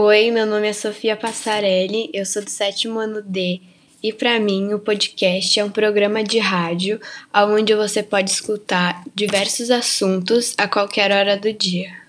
Oi, meu nome é Sofia Passarelli, eu sou do sétimo ano D e para mim o podcast é um programa de rádio onde você pode escutar diversos assuntos a qualquer hora do dia.